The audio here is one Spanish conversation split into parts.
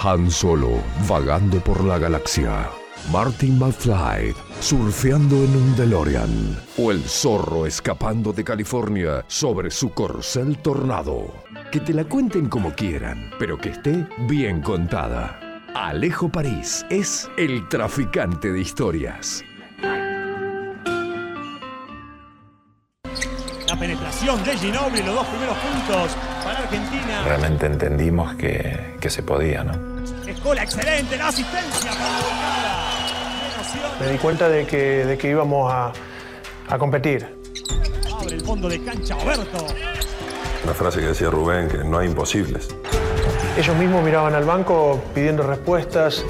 Han Solo vagando por la galaxia. Martin McFly surfeando en un DeLorean. O el zorro escapando de California sobre su corcel tornado. Que te la cuenten como quieran, pero que esté bien contada. Alejo París es el traficante de historias. De Ginobili, los dos primeros puntos para Argentina. Realmente entendimos que, que se podía, ¿no? Escola excelente, la asistencia para la. Me di cuenta de que, de que íbamos a, a competir. Abre el fondo de cancha Oberto. Una frase que decía Rubén, que no hay imposibles. Ellos mismos miraban al banco pidiendo respuestas.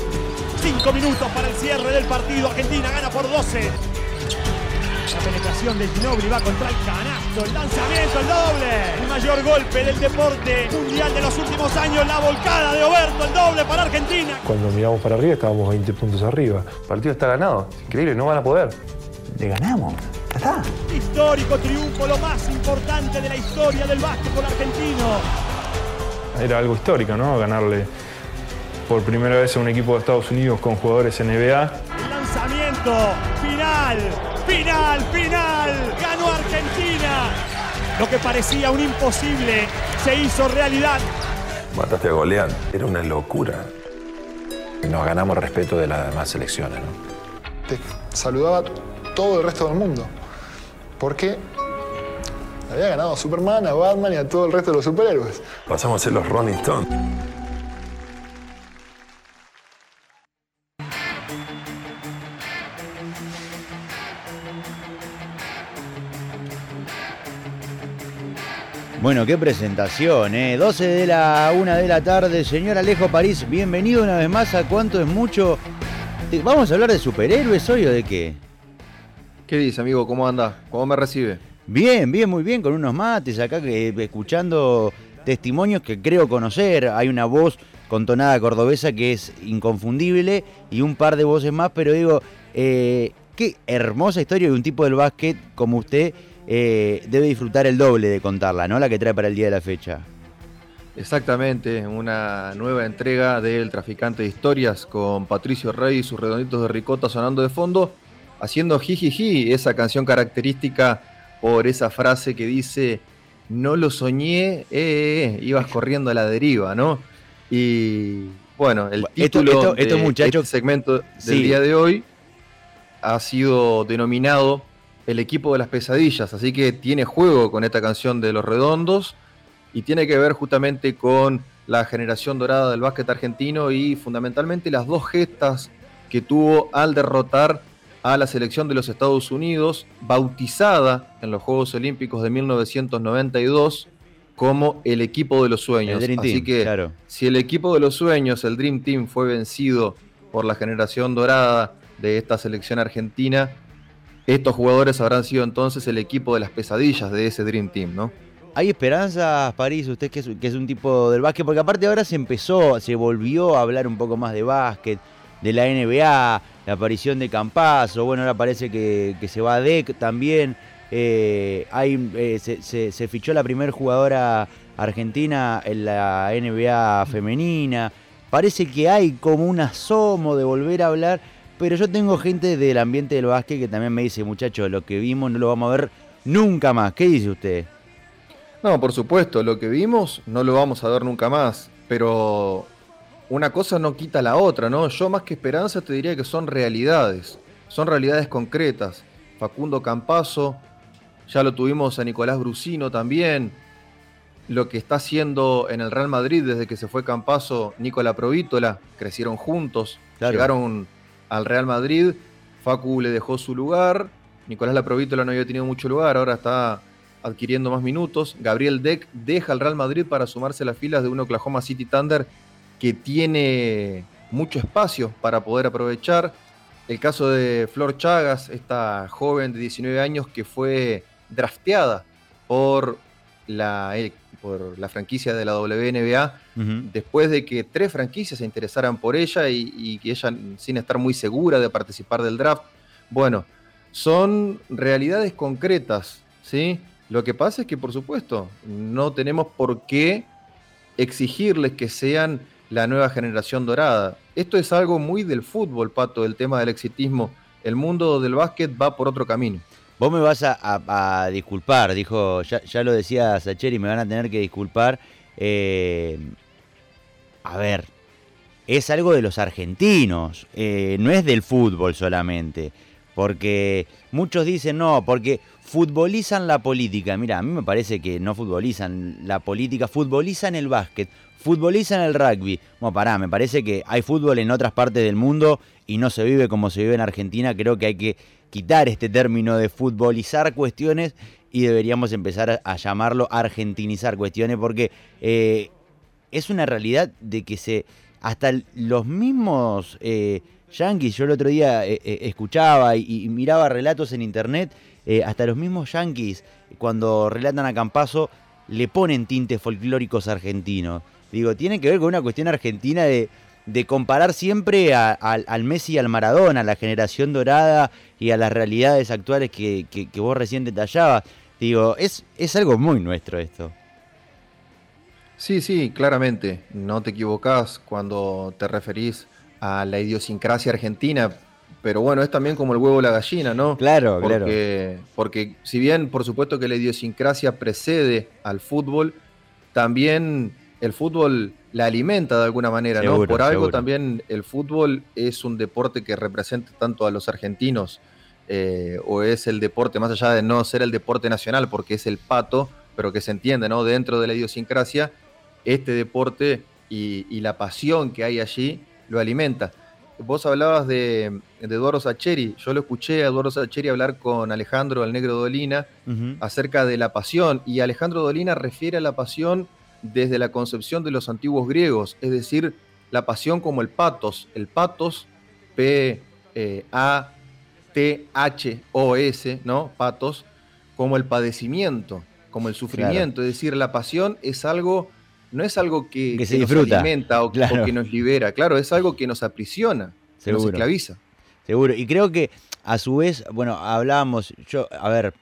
Cinco minutos para el cierre del partido. Argentina gana por 12. La penetración de Ginobili va contra el canasto. El lanzamiento, el doble. El mayor golpe del deporte mundial de los últimos años. La volcada de Oberto, el doble para Argentina. Cuando miramos para arriba estábamos 20 puntos arriba. El partido está ganado. Increíble, no van a poder. Le ganamos. Ya está. Histórico triunfo, lo más importante de la historia del básquetbol argentino. Era algo histórico, ¿no? Ganarle por primera vez a un equipo de Estados Unidos con jugadores NBA. El lanzamiento final, final, final. Ganó Argentina. Lo que parecía un imposible se hizo realidad. Mataste a Goliat. Era una locura. Nos ganamos el respeto de las demás selecciones, ¿no? Te saludaba todo el resto del mundo. Porque había ganado a Superman, a Batman y a todo el resto de los superhéroes. Pasamos a ser los Rolling Stones. Bueno, qué presentación, ¿eh? 12 de la 1 de la tarde, señor Alejo París, bienvenido una vez más a Cuánto es Mucho. Eh, ¿Vamos a hablar de superhéroes hoy o de qué? ¿Qué dice, amigo? ¿Cómo anda? ¿Cómo me recibe? Bien, bien, muy bien, con unos mates acá, que, escuchando testimonios que creo conocer. Hay una voz con tonada cordobesa que es inconfundible y un par de voces más, pero digo, eh, qué hermosa historia de un tipo del básquet como usted eh, debe disfrutar el doble de contarla, ¿no? La que trae para el día de la fecha. Exactamente, una nueva entrega del Traficante de Historias con Patricio Rey y sus redonditos de ricota sonando de fondo, haciendo jijiji, esa canción característica por esa frase que dice, no lo soñé, eh, eh, ibas corriendo a la deriva, ¿no? Y bueno, el título de este segmento del día de hoy ha sido denominado el equipo de las pesadillas, así que tiene juego con esta canción de Los Redondos y tiene que ver justamente con la generación dorada del básquet argentino y fundamentalmente las dos gestas que tuvo al derrotar a la selección de los Estados Unidos, bautizada en los Juegos Olímpicos de 1992 como el equipo de los sueños. Así que si el equipo de los sueños, el Dream Team, fue vencido por la generación dorada de esta selección argentina, estos jugadores habrán sido entonces el equipo de las pesadillas de ese Dream Team, ¿no? ¿Hay esperanzas, París, usted que es, un tipo del básquet? Porque aparte ahora se empezó, se volvió a hablar un poco más de básquet, de la NBA, la aparición de Campazo, bueno, ahora parece que, se va a DEC también. Eh, hay, eh, se, fichó la primera jugadora argentina en la NBA femenina. Parece que hay como un asomo de volver a hablar pero yo tengo gente del ambiente del básquet que también me dice, muchachos, lo que vimos no lo vamos a ver nunca más. ¿Qué dice usted? No, por supuesto, lo que vimos no lo vamos a ver nunca más, pero una cosa no quita la otra, ¿no? Yo más que esperanza te diría que son realidades, son realidades concretas. Facundo Campazo, ya lo tuvimos a Nicolás Brusino también, lo que está haciendo en el Real Madrid desde que se fue Campazo, Nicola Provítola, crecieron juntos, llegaron al Real Madrid. Facu le dejó su lugar. Nicolás Laprovítola no había tenido mucho lugar, ahora está adquiriendo más minutos. Gabriel Deck deja al Real Madrid para sumarse a las filas de un Oklahoma City Thunder que tiene mucho espacio para poder aprovechar. El caso de Flor Chagas, esta joven de 19 años que fue drafteada por la por la franquicia de la WNBA, después de que tres franquicias se interesaran por ella y, que ella, sin estar muy segura de participar del draft, bueno, son realidades concretas, ¿sí? Lo que pasa es que, por supuesto, no tenemos por qué exigirles que sean la nueva generación dorada. Esto es algo muy del fútbol, Pato, el tema del exitismo. El mundo del básquet va por otro camino. Vos me vas a, disculpar, dijo, ya, lo decía Sacheri, me van a tener que disculpar. Eh, a ver, es algo de los argentinos, eh, no es del fútbol solamente. Porque muchos dicen no, porque futbolizan la política. Mira, a mí me parece que no futbolizan la política, futbolizan el básquet, futbolizan el rugby. Bueno, pará, me parece que hay fútbol en otras partes del mundo y no se vive como se vive en Argentina. Creo que hay que quitar este término de futbolizar cuestiones y deberíamos empezar a, llamarlo argentinizar cuestiones porque eh, es una realidad de que se hasta los mismos eh, yankees, yo el otro día eh, escuchaba y, miraba relatos en internet, hasta los mismos yankees, cuando relatan a Campazo, le ponen tintes folclóricos argentinos. Digo, tiene que ver con una cuestión argentina de, comparar siempre al Messi y al Maradona, a la generación dorada y a las realidades actuales que, vos recién detallabas. Digo, es, es algo muy nuestro esto. Sí, sí, claramente. No te equivocás cuando te referís a la idiosincrasia argentina, pero bueno, es también como el huevo o la gallina, ¿no? Claro, porque, claro. Porque si bien, por supuesto, que la idiosincrasia precede al fútbol, también el fútbol la alimenta de alguna manera, ¿no? Por algo también el fútbol es un deporte que representa tanto a los argentinos, eh, o es el deporte, más allá de no ser el deporte nacional, porque es el pato, pero que se entiende, ¿no? Dentro de la idiosincrasia, este deporte y, y la pasión que hay allí lo alimenta. Vos hablabas de, Eduardo Sacheri, yo lo escuché a Eduardo Sacheri hablar con Alejandro el Negro Dolina acerca de la pasión, y Alejandro Dolina refiere a la pasión desde la concepción de los antiguos griegos, es decir, la pasión como el patos, el patos, P-A-T-H-O-S, ¿no? Patos, como el padecimiento, como el sufrimiento, es decir, la pasión es algo no es algo que, se nos alimenta o, que nos libera, claro, es algo que nos aprisiona, que nos esclaviza. Seguro, y creo que a su vez, bueno, hablábamos, yo, a ver,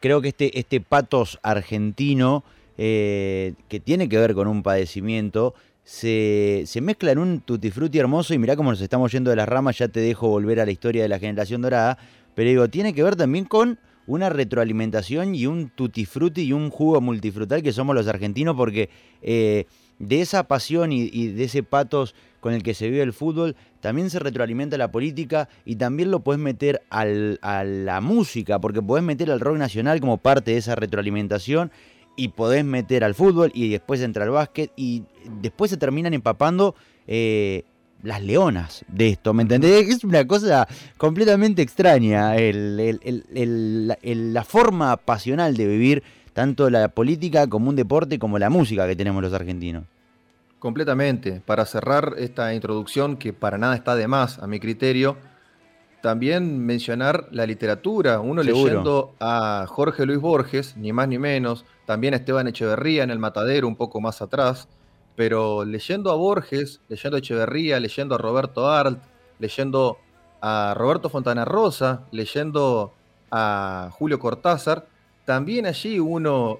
creo que este, este patos argentino, eh, que tiene que ver con un padecimiento, se, se, mezcla en un tutti frutti hermoso y mirá cómo nos estamos yendo de las ramas, ya te dejo volver a la historia de la generación dorada, pero digo, tiene que ver también con una retroalimentación y un tutti frutti y un jugo multifrutal que somos los argentinos porque eh, de esa pasión y, de ese patos con el que se vive el fútbol, también se retroalimenta la política y también lo puedes meter a la música, porque podés meter al rock nacional como parte de esa retroalimentación y podés meter al fútbol y después entra al básquet y después se terminan empapando eh, las leonas de esto, ¿me entendés? Es una cosa completamente extraña la forma pasional de vivir tanto la política como un deporte como la música que tenemos los argentinos. Completamente. Para cerrar esta introducción, que para nada está de más a mi criterio, también mencionar la literatura. Uno leyendo a Jorge Luis Borges, ni más ni menos, también a Esteban Echeverría en El Matadero, un poco más atrás, pero leyendo a Borges, leyendo a Echeverría, leyendo a Roberto Arlt, leyendo a Roberto Fontana Rosa, leyendo a Julio Cortázar, también allí uno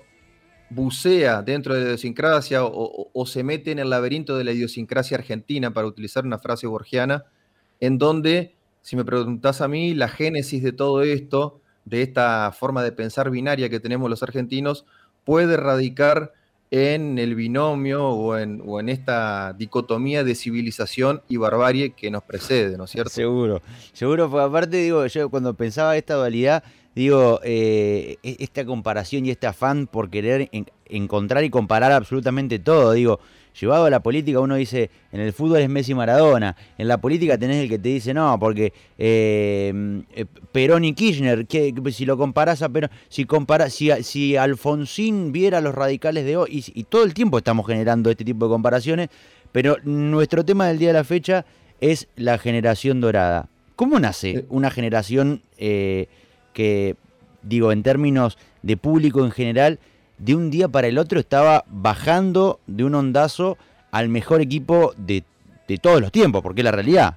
bucea dentro de la idiosincrasia o, se mete en el laberinto de la idiosincrasia argentina, para utilizar una frase borgiana, en donde, si me preguntas a mí, la génesis de todo esto, de esta forma de pensar binaria que tenemos los argentinos, puede radicar en el binomio o en, o en, esta dicotomía de civilización y barbarie que nos precede, ¿no es cierto? Seguro, seguro, porque aparte digo, yo cuando pensaba esta dualidad, digo, eh, e, esta comparación y este afán por querer encontrar y comparar absolutamente todo, digo, llevado a la política uno dice, en el fútbol es Messi Maradona, en la política tenés el que te dice, no, porque eh, eh, Perón y Kirchner, que, si lo comparás a Perón, si, compara, si, si Alfonsín viera a los radicales de hoy, y, todo el tiempo estamos generando este tipo de comparaciones, pero nuestro tema del día de la fecha es la generación dorada. ¿Cómo nace una generación eh, que, digo, en términos de público en general, de un día para el otro estaba bajando de un ondazo al mejor equipo de, todos los tiempos, porque es la realidad.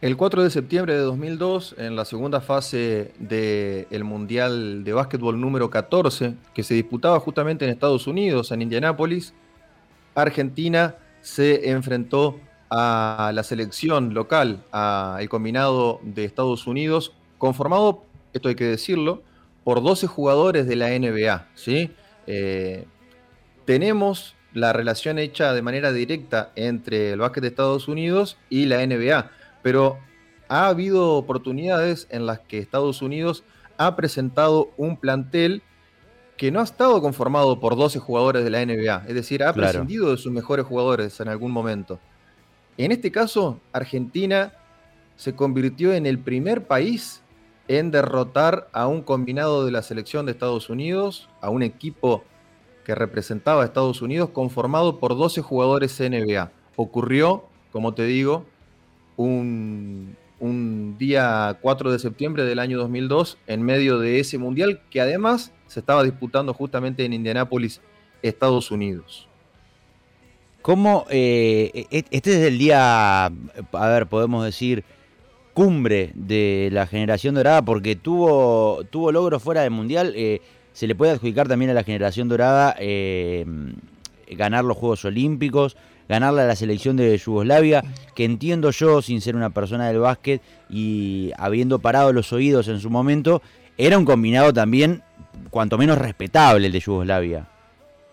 El 4 de septiembre de 2002, en la segunda fase del Mundial de Básquetbol número 14, que se disputaba justamente en Estados Unidos, en Indianápolis, Argentina se enfrentó a la selección local, al combinado de Estados Unidos, conformado, esto hay que decirlo, por 12 jugadores de la NBA. ¿sí? Eh, tenemos la relación hecha de manera directa entre el básquet de Estados Unidos y la NBA, pero ha habido oportunidades en las que Estados Unidos ha presentado un plantel que no ha estado conformado por 12 jugadores de la NBA, es decir, ha prescindido de sus mejores jugadores en algún momento. En este caso, Argentina se convirtió en el primer país en derrotar a un combinado de la selección de Estados Unidos, a un equipo que representaba a Estados Unidos conformado por 12 jugadores NBA. Ocurrió, como te digo, un, un día 4 de septiembre del año 2002 en medio de ese mundial que además se estaba disputando justamente en Indianápolis, Estados Unidos. ¿Cómo eh, e-, este es el día, a ver, podemos decir, cumbre de la generación dorada porque tuvo, tuvo logros fuera del mundial? Eh, se le puede adjudicar también a la generación dorada eh, ganar los Juegos Olímpicos, ganarle a la selección de Yugoslavia, que entiendo yo, sin ser una persona del básquet y habiendo parado los oídos en su momento, era un combinado también, cuanto menos respetable el de Yugoslavia.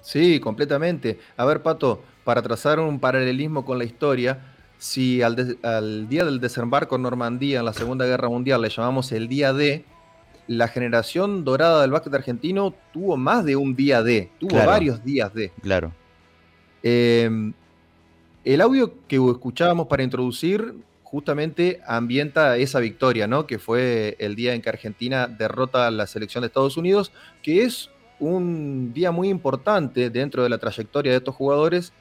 Sí, completamente. A ver, Pato, para trazar un paralelismo con la historia, si al, al día del desembarco en Normandía en la Segunda Guerra Mundial le llamamos el día D, la generación dorada del básquet argentino tuvo más de un día D, tuvo varios días D. Claro. Em, el audio que escuchábamos para introducir justamente ambienta esa victoria, ¿no? Que fue el día en que Argentina derrota a la selección de Estados Unidos, que es un día muy importante dentro de la trayectoria de estos jugadores,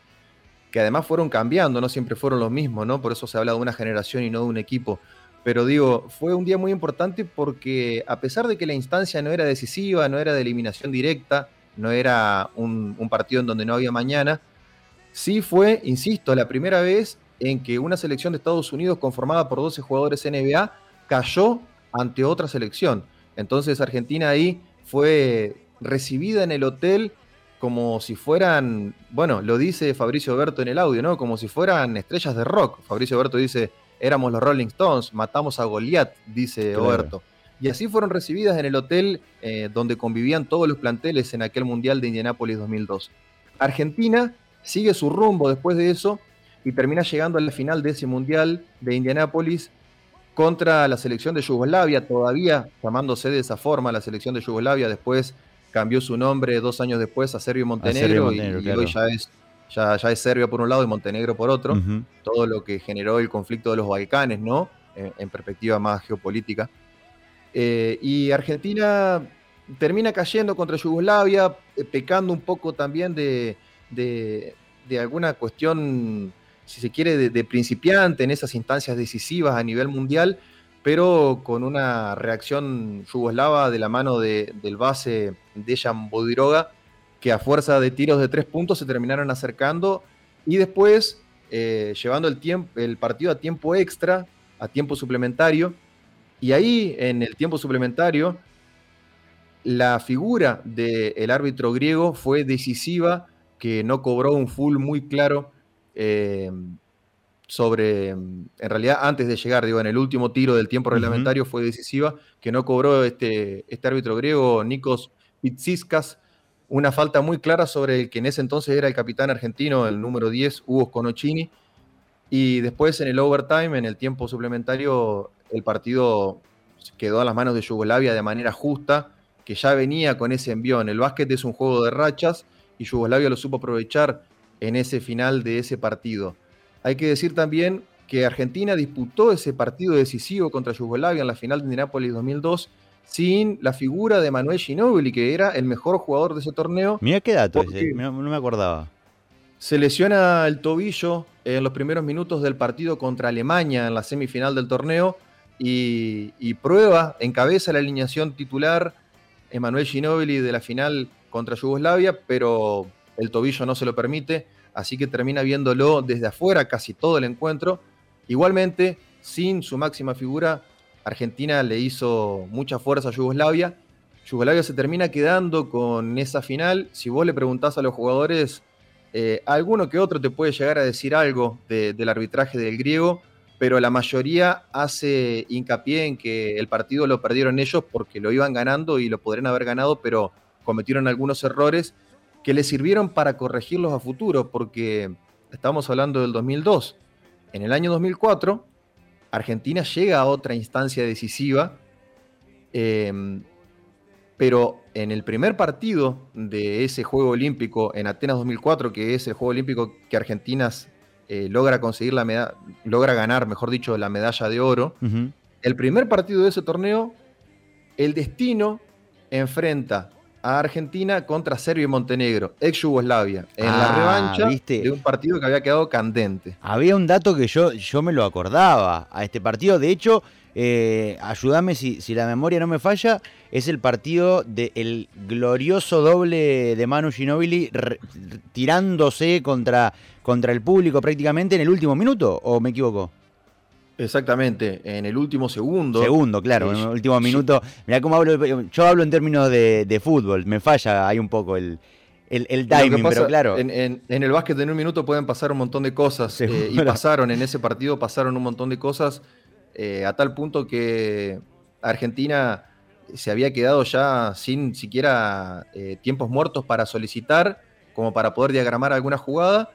además fueron cambiando, no siempre fueron los mismos, ¿no? Por eso se habla de una generación y no de un equipo. Pero digo, fue un día muy importante porque a pesar de que la instancia no era decisiva, no era de eliminación directa, no era un, partido en donde no había mañana, sí fue, insisto, la primera vez en que una selección de Estados Unidos conformada por 12 jugadores NBA cayó ante otra selección. Entonces Argentina ahí fue recibida en el hotel como si fueran, bueno, lo dice Fabricio Berto en el audio, ¿no? Como si fueran estrellas de rock. Fabricio Berto dice, éramos los Rolling Stones, matamos a Goliath, dice Oberto. Y así fueron recibidas en el hotel eh, donde convivían todos los planteles en aquel Mundial de Indianápolis 2002. Argentina sigue su rumbo después de eso y termina llegando a la final de ese Mundial de Indianápolis contra la selección de Yugoslavia, todavía llamándose de esa forma la selección de Yugoslavia, después cambió su nombre dos años después a Serbio Montenegro, y, hoy ya es ya, es Serbia por un lado y Montenegro por otro, todo lo que generó el conflicto de los Balcanes, ¿no? En, perspectiva más geopolítica. Eh, y Argentina termina cayendo contra Yugoslavia, eh, pecando un poco también de, alguna cuestión, si se quiere, de, principiante en esas instancias decisivas a nivel mundial, pero con una reacción yugoslava de la mano del base Dejan Bodiroga, que a fuerza de tiros de tres puntos se terminaron acercando y después eh, llevando el, tiempo, el partido a tiempo extra, a tiempo suplementario. Y ahí, en el tiempo suplementario, la figura del árbitro griego fue decisiva, que no cobró un full muy claro eh, sobre, en realidad antes de llegar, digo, en el último tiro del tiempo reglamentario fue decisiva, que no cobró este, este árbitro griego, Nikos Pitsiskas, una falta muy clara sobre el que en ese entonces era el capitán argentino, el número 10, Hugo Conocini. Y después en el overtime, en el tiempo suplementario, el partido quedó a las manos de Yugoslavia de manera justa, que ya venía con ese envión. El básquet es un juego de rachas y Yugoslavia lo supo aprovechar en ese final de ese partido. Hay que decir también que Argentina disputó ese partido decisivo contra Yugoslavia en la final de Indianápolis 2002 sin la figura de Manuel Ginóbili, que era el mejor jugador de ese torneo. Mira qué dato ese, no, me acordaba. Se lesiona el tobillo en los primeros minutos del partido contra Alemania en la semifinal del torneo y, prueba, encabeza la alineación titular Emanuel Ginóbili de la final contra Yugoslavia, pero el tobillo no se lo permite, así que termina viéndolo desde afuera casi todo el encuentro. Igualmente, sin su máxima figura, Argentina le hizo mucha fuerza a Yugoslavia. Yugoslavia se termina quedando con esa final. Si vos le preguntás a los jugadores, Eh, alguno que otro te puede llegar a decir algo del arbitraje del griego, pero la mayoría hace hincapié en que el partido lo perdieron ellos porque lo iban ganando y lo podrían haber ganado, pero cometieron algunos errores que les sirvieron para corregirlos a futuro, porque estamos hablando del 2002. En el año 2004, Argentina llega a otra instancia decisiva, em, pero en el primer partido de ese Juego Olímpico en Atenas 2004, que es el Juego Olímpico que Argentina eh, logra conseguir la medalla, logra ganar, mejor dicho, la medalla de oro, el primer partido de ese torneo, el destino enfrenta a Argentina contra Serbia y Montenegro, ex Yugoslavia, en la Ah, revancha ¿viste? de un partido que había quedado candente. Había un dato que yo, yo me lo acordaba a este partido. De hecho, eh, ayúdame si, si la memoria no me falla, es el partido del glorioso doble de Manu Ginóbili re- tirándose contra, contra el público prácticamente en el último minuto, ¿o me equivoco? Exactamente, en el último segundo. Segundo, claro, en el último minuto. Mirá cómo hablo, yo hablo en términos de, de fútbol, me falla ahí un poco el, el, timing, pasa, pero claro. En, en- en el básquet en un minuto pueden pasar un montón de cosas. eh, y pasaron en ese partido, pasaron un montón de cosas. eh, a tal punto que Argentina se había quedado ya sin siquiera eh, tiempos muertos para solicitar, como para poder diagramar alguna jugada.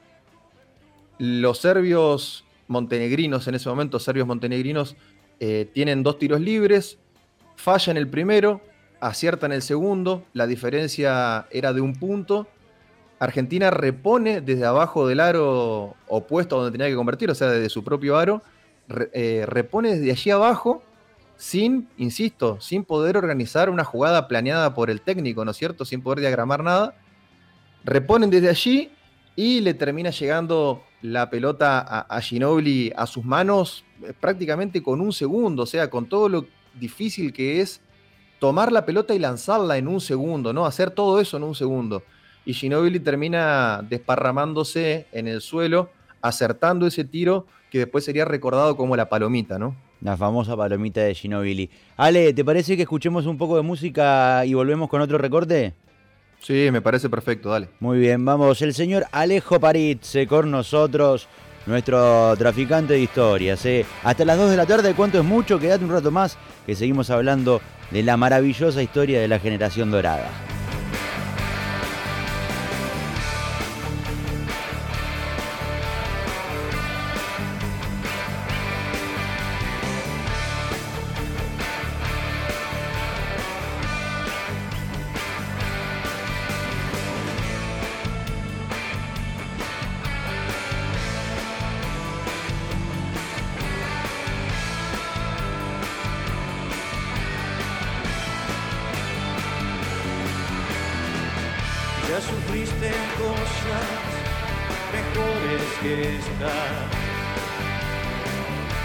Los serbios montenegrinos en ese momento, serbios montenegrinos, eh, tienen dos tiros libres, fallan el primero, aciertan el segundo, la diferencia era de un punto. Argentina repone desde abajo del aro opuesto a donde tenía que convertir, o sea, desde su propio aro, eh, repone desde allí abajo sin, insisto, sin poder organizar una jugada planeada por el técnico, ¿no es cierto? Sin poder diagramar nada. Reponen desde allí y le termina llegando la pelota a, Ginobili a sus manos eh, prácticamente con un segundo, o sea, con todo lo difícil que es tomar la pelota y lanzarla en un segundo, ¿no? Hacer todo eso en un segundo. Y Ginobili termina desparramándose en el suelo, acertando ese tiro que después sería recordado como la palomita, ¿no? La famosa palomita de Ginobili. Ale, ¿te parece que escuchemos un poco de música y volvemos con otro recorte? Sí, me parece perfecto, dale. Muy bien, vamos. El señor Alejo Paritze con nosotros, nuestro traficante de historias. ¿eh? Hasta las 2 de la tarde, ¿cuánto es mucho? Quédate un rato más, que seguimos hablando de la maravillosa historia de la generación dorada. Sufriste cosas mejores que esta.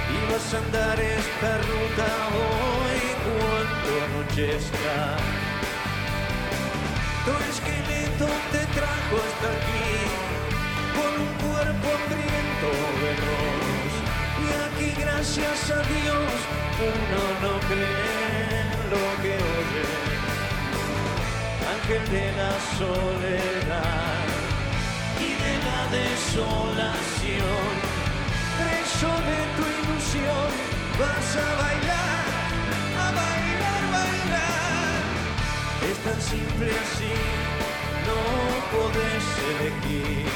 Y vas a andar esta ruta hoy cuando anochezca. Tu esqueleto te trajo hasta aquí con un cuerpo hambriento veloz. Y aquí gracias a Dios uno no cree lo que oye ángel de la soledad y de la desolación. Preso de tu ilusión, vas a bailar, a bailar, bailar. Es tan simple así, no podés elegir.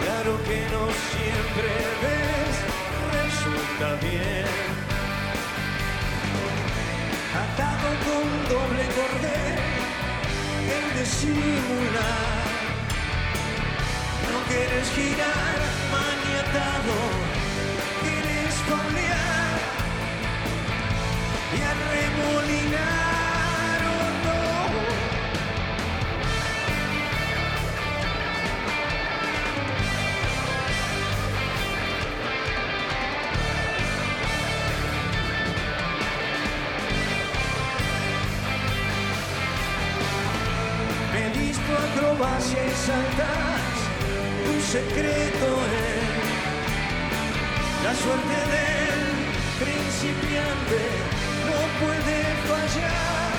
Claro que no siempre ves, resulta bien doble cordel, el disimular. No quieres girar maniatado, quieres faulear y arremolinar saltas un secreto es la suerte del principiante no puede fallar.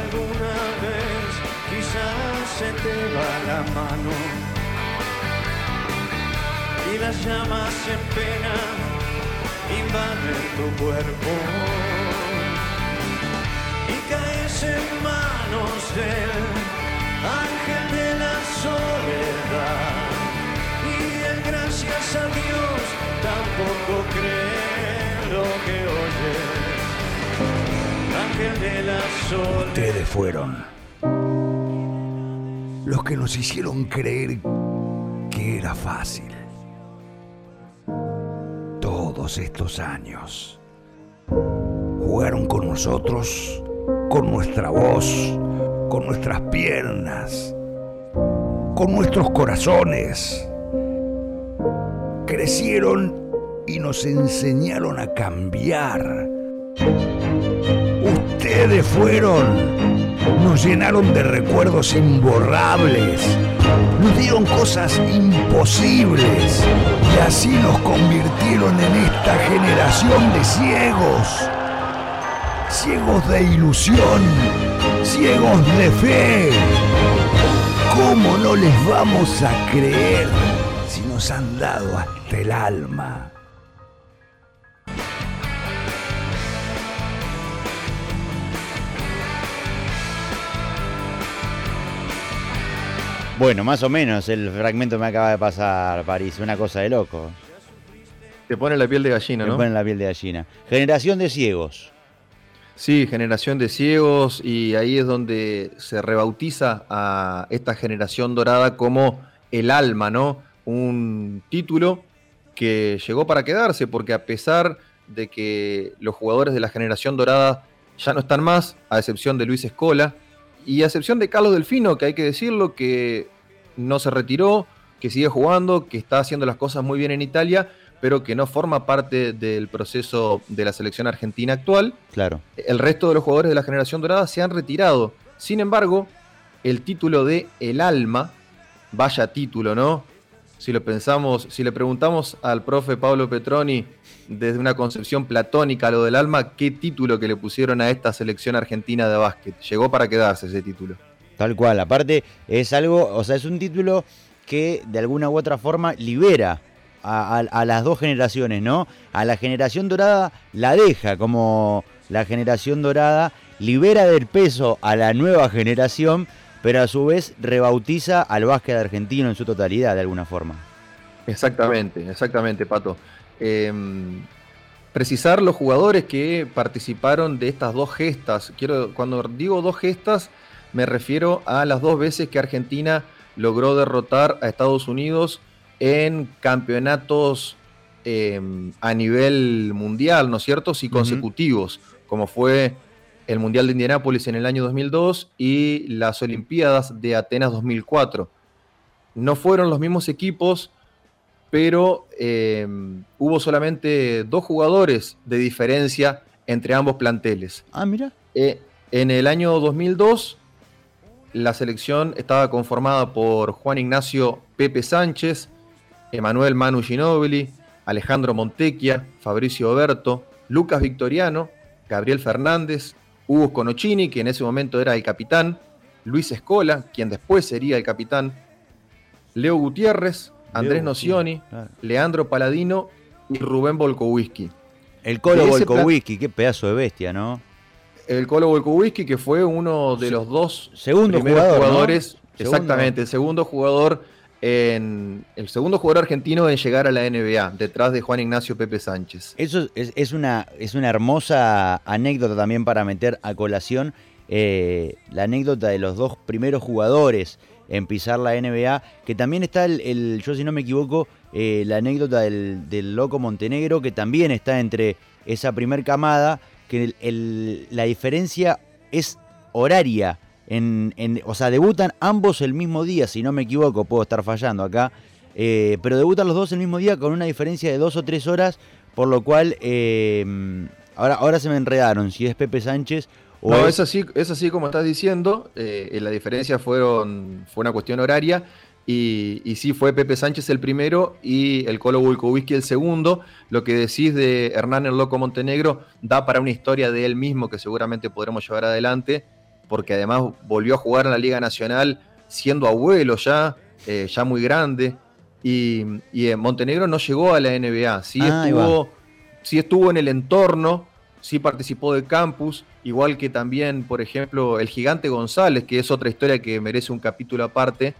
Alguna vez quizás se te va la mano y las llamas en pena invaden tu cuerpo caes en manos del ángel de la soledad y el gracias a Dios tampoco cree lo que oye. Ángel de la soledad. Ustedes fueron los que nos hicieron creer que era fácil. Todos estos años jugaron con nosotros, con nuestra voz, con nuestras piernas, con nuestros corazones. Crecieron y nos enseñaron a cambiar. Ustedes fueron, nos llenaron de recuerdos imborrables, nos dieron cosas imposibles y así nos convirtieron en esta generación de ciegos. Ciegos de ilusión, ciegos de fe. ¿Cómo no les vamos a creer si nos han dado hasta el alma? Bueno, más o menos el fragmento me acaba de pasar, París, una cosa de loco. Te pone la piel de gallina, ¿no? ponen la piel de gallina. Generación de ciegos. Sí, generación de ciegos y ahí es donde se rebautiza a esta generación dorada como el alma, ¿no? Un título que llegó para quedarse porque a pesar de que los jugadores de la generación dorada ya no están más, a excepción de Luis Escola y a excepción de Carlos Delfino, que hay que decirlo que no se retiró, que sigue jugando, que está haciendo las cosas muy bien en Italia, pero que no forma parte del proceso de la selección argentina actual. Claro. El resto de los jugadores de la generación dorada se han retirado. Sin embargo, el título de El Alma, vaya título, ¿no? Si lo pensamos, si le preguntamos al profe Pablo Petroni desde una concepción platónica lo del alma, ¿qué título que le pusieron a esta selección argentina de básquet? Llegó para quedarse ese título. Tal cual. Aparte, es algo, o sea, es un título que de alguna u otra forma libera a, las dos generaciones, ¿no? A la generación dorada la deja como la generación dorada, libera del peso a la nueva generación, pero a su vez rebautiza al básquet argentino en su totalidad, de alguna forma. Exactamente, exactamente, Pato. Eh, precisar los jugadores que participaron de estas dos gestas. Quiero, cuando digo dos gestas, me refiero a las dos veces que Argentina logró derrotar a Estados Unidos en campeonatos eh, a nivel mundial, ¿no es cierto? Sí, consecutivos, como fue el Mundial de Indianápolis en el año 2002 y las Olimpiadas de Atenas 2004. No fueron los mismos equipos, pero eh, hubo solamente dos jugadores de diferencia entre ambos planteles. Ah, mira. Eh, en el año 2002, la selección estaba conformada por Juan Ignacio Pepe Sánchez, Emanuel Manu Ginóbili, Alejandro Montequia, Fabricio Oberto, Lucas Victoriano, Gabriel Fernández, Hugo Conocini, que en ese momento era el capitán, Luis Escola, quien después sería el capitán, Leo Gutiérrez, Andrés Leo Nocioni, claro. Leandro Paladino y Rubén Volkowski. El Colo Volkowski, qué pedazo de bestia, ¿no? El Colo Volkowski, que fue uno de los dos segundo jugadores, Segundo. exactamente, el segundo jugador en el segundo jugador argentino en llegar a la NBA, detrás de Juan Ignacio Pepe Sánchez. Eso es, una, es una hermosa anécdota también para meter a colación eh, la anécdota de los dos primeros jugadores en pisar la NBA, que también está el, yo si no me equivoco, eh, la anécdota del, del Loco Montenegro, que también está entre esa primer camada, que la diferencia es horaria. En, en- o sea, debutan ambos el mismo día, si no me equivoco, puedo estar fallando acá. eh, pero debutan los dos el mismo día con una diferencia de dos o tres horas, por lo cual eh, ahora, ahora se me enredaron si es Pepe Sánchez o No, es, es así, es así como estás diciendo, eh, la diferencia fueron, fue una cuestión horaria y, y sí fue Pepe Sánchez el primero y el Colo Volkowski el segundo. Lo que decís de Hernán el Loco Montenegro da para una historia de él mismo que seguramente podremos llevar adelante. Porque además volvió a jugar en la Liga Nacional siendo abuelo ya, eh, ya muy grande. Y, y en Montenegro no llegó a la NBA, sí Ah, estuvo, sí estuvo en el entorno, sí participó del campus, igual que también, por ejemplo, el gigante González, que es otra historia que merece un capítulo aparte,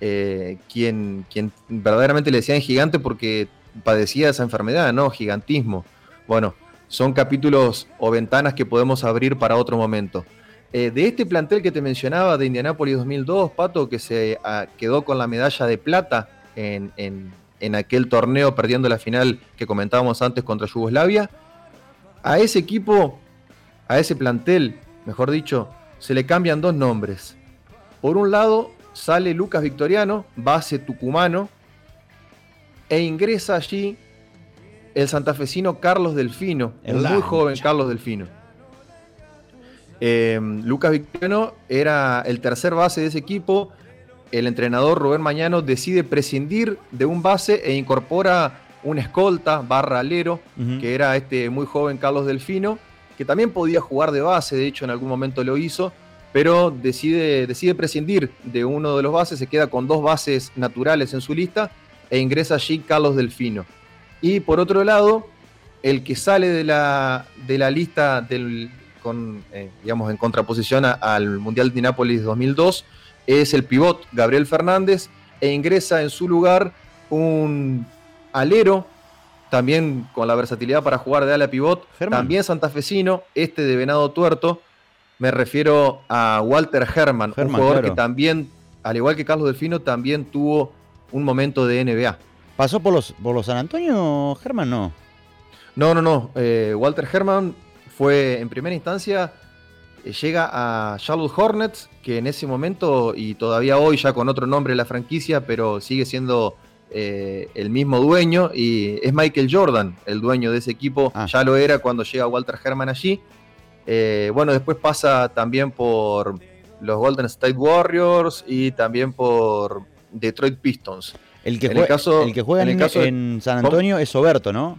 eh, quien, quien verdaderamente le decían gigante porque padecía esa enfermedad, ¿no? Gigantismo. Bueno, son capítulos o ventanas que podemos abrir para otro momento. Eh, de este plantel que te mencionaba de Indianápolis 2002, Pato, que se ah, quedó con la medalla de plata en, en- en aquel torneo perdiendo la final que comentábamos antes contra Yugoslavia, a ese equipo, a ese plantel, mejor dicho, se le cambian dos nombres. Por un lado, sale Lucas Victoriano, base tucumano, e ingresa allí el santafesino Carlos Delfino, El muy joven Carlos Delfino. Eh, Lucas Victoriano era el tercer base de ese equipo. El entrenador Rubén Mañano decide prescindir de un base e incorpora un escolta barra alero, que era este muy joven Carlos Delfino, que también podía jugar de base, de hecho en algún momento lo hizo, pero decide, decide prescindir de uno de los bases, se queda con dos bases naturales en su lista e ingresa allí Carlos Delfino. Y por otro lado, el que sale de la, de la lista del, con, eh, digamos, en contraposición a- al Mundial de Nápoles 2002 es el pivot Gabriel Fernández e ingresa en su lugar un alero, también con la versatilidad para jugar de ala pivot, Germán. también santafesino, este de Venado Tuerto. Me refiero a Walter Herman, un jugador claro. que también, al igual que Carlos Delfino, también tuvo un momento de NBA. ¿Pasó por los, por los San Antonio, Germán? No. No, no, no. eh, Walter Herman fue en primera instancia, eh, llega a Charlotte Hornets, que en ese momento y todavía hoy ya con otro nombre la franquicia, pero sigue siendo eh, el mismo dueño y es Michael Jordan, el dueño de ese equipo. Ah. Ya lo era cuando llega Walter Herman allí. Eh, bueno, después pasa también por los Golden State Warriors y también por Detroit Pistons. El que, En el jue- caso- el que juega en en, el caso de- en San Antonio es Oberto, ¿no?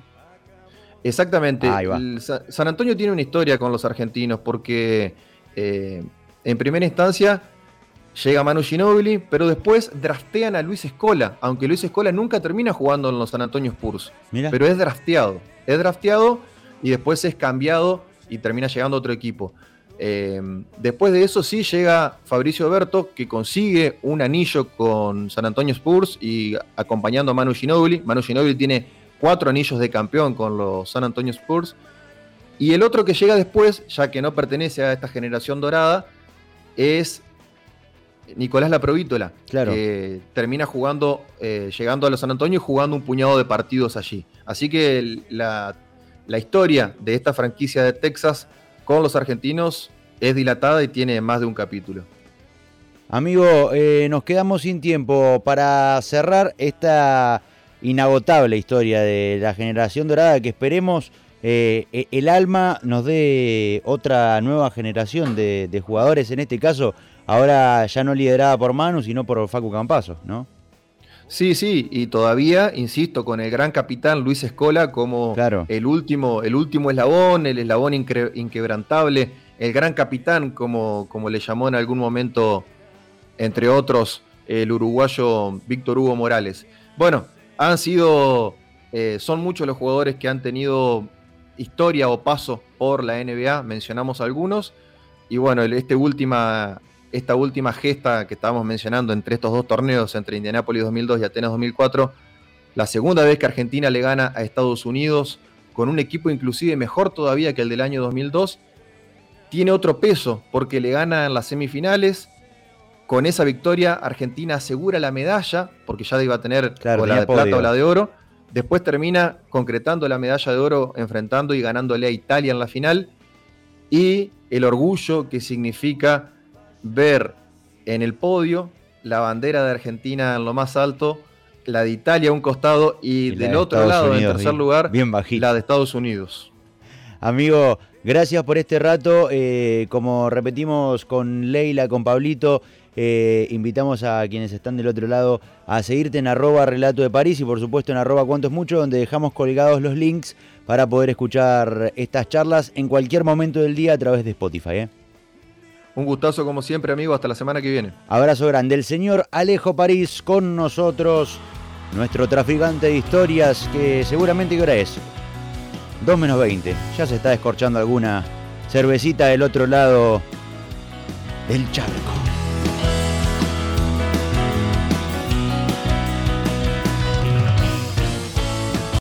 Exactamente. Ahí va. El Sa- San Antonio tiene una historia con los argentinos porque eh, en primera instancia llega Manu Ginóbili, pero después draftean a Luis Escola, aunque Luis Escola nunca termina jugando en los San Antonio Spurs, Mira. pero es drafteado. Es drafteado y después es cambiado y termina llegando a otro equipo. Eh, después de eso sí llega Fabricio Berto, que consigue un anillo con San Antonio Spurs y acompañando a Manu Ginóbili. Manu Ginóbili tiene cuatro anillos de campeón con los San Antonio Spurs. Y el otro que llega después, ya que no pertenece a esta generación dorada, es Nicolás Laprovítola, Claro. que termina jugando, eh, llegando a los San Antonio y jugando un puñado de partidos allí. Así que el- la, la historia de esta franquicia de Texas con los argentinos es dilatada y tiene más de un capítulo. Amigo, eh, nos quedamos sin tiempo para cerrar esta inagotable historia de la generación dorada que esperemos eh, e- el alma nos dé otra nueva generación de, de jugadores, en este caso ahora ya no liderada por Manu, sino por Facu Campazo, ¿no? Sí, sí, y todavía, insisto, con el gran capitán Luis Escola como Claro. el, último, el último eslabón, el eslabón inquebrantable, el gran capitán, como, como le llamó en algún momento, entre otros, el uruguayo Víctor Hugo Morales. Bueno, han sido, eh, son muchos los jugadores que han tenido historia o paso por la NBA, mencionamos algunos, y bueno, este esta última gesta que estábamos mencionando entre estos dos torneos, entre Indianápolis 2002 y Atenas 2004, la segunda vez que Argentina le gana a Estados Unidos con un equipo inclusive mejor todavía que el del año 2002, tiene otro peso porque le gana en las semifinales. Con esa victoria Argentina asegura la medalla porque ya iba a tener Claro, o la de plata o la de oro. Después termina concretando la medalla de oro enfrentando y ganándole a Italia en la final. Y el orgullo que significa ver en el podio la bandera de Argentina en lo más alto, la de Italia a un costado y, del de otro Estados lado, en tercer bien- lugar, bien la de Estados Unidos. Amigo, gracias por este rato. eh, como repetimos con Leila, con Pablito, eh, invitamos a quienes están del otro lado a seguirte en arroba relato de París y por supuesto en arroba cuánto mucho, donde dejamos colgados los links para poder escuchar estas charlas en cualquier momento del día a través de Spotify. ¿eh? Un gustazo como siempre, amigo. Hasta la semana que viene. Abrazo grande. El señor Alejo París con nosotros, nuestro traficante de historias, que seguramente qué hora es. 2 menos 20. Ya se está descorchando alguna cervecita del otro lado del charco.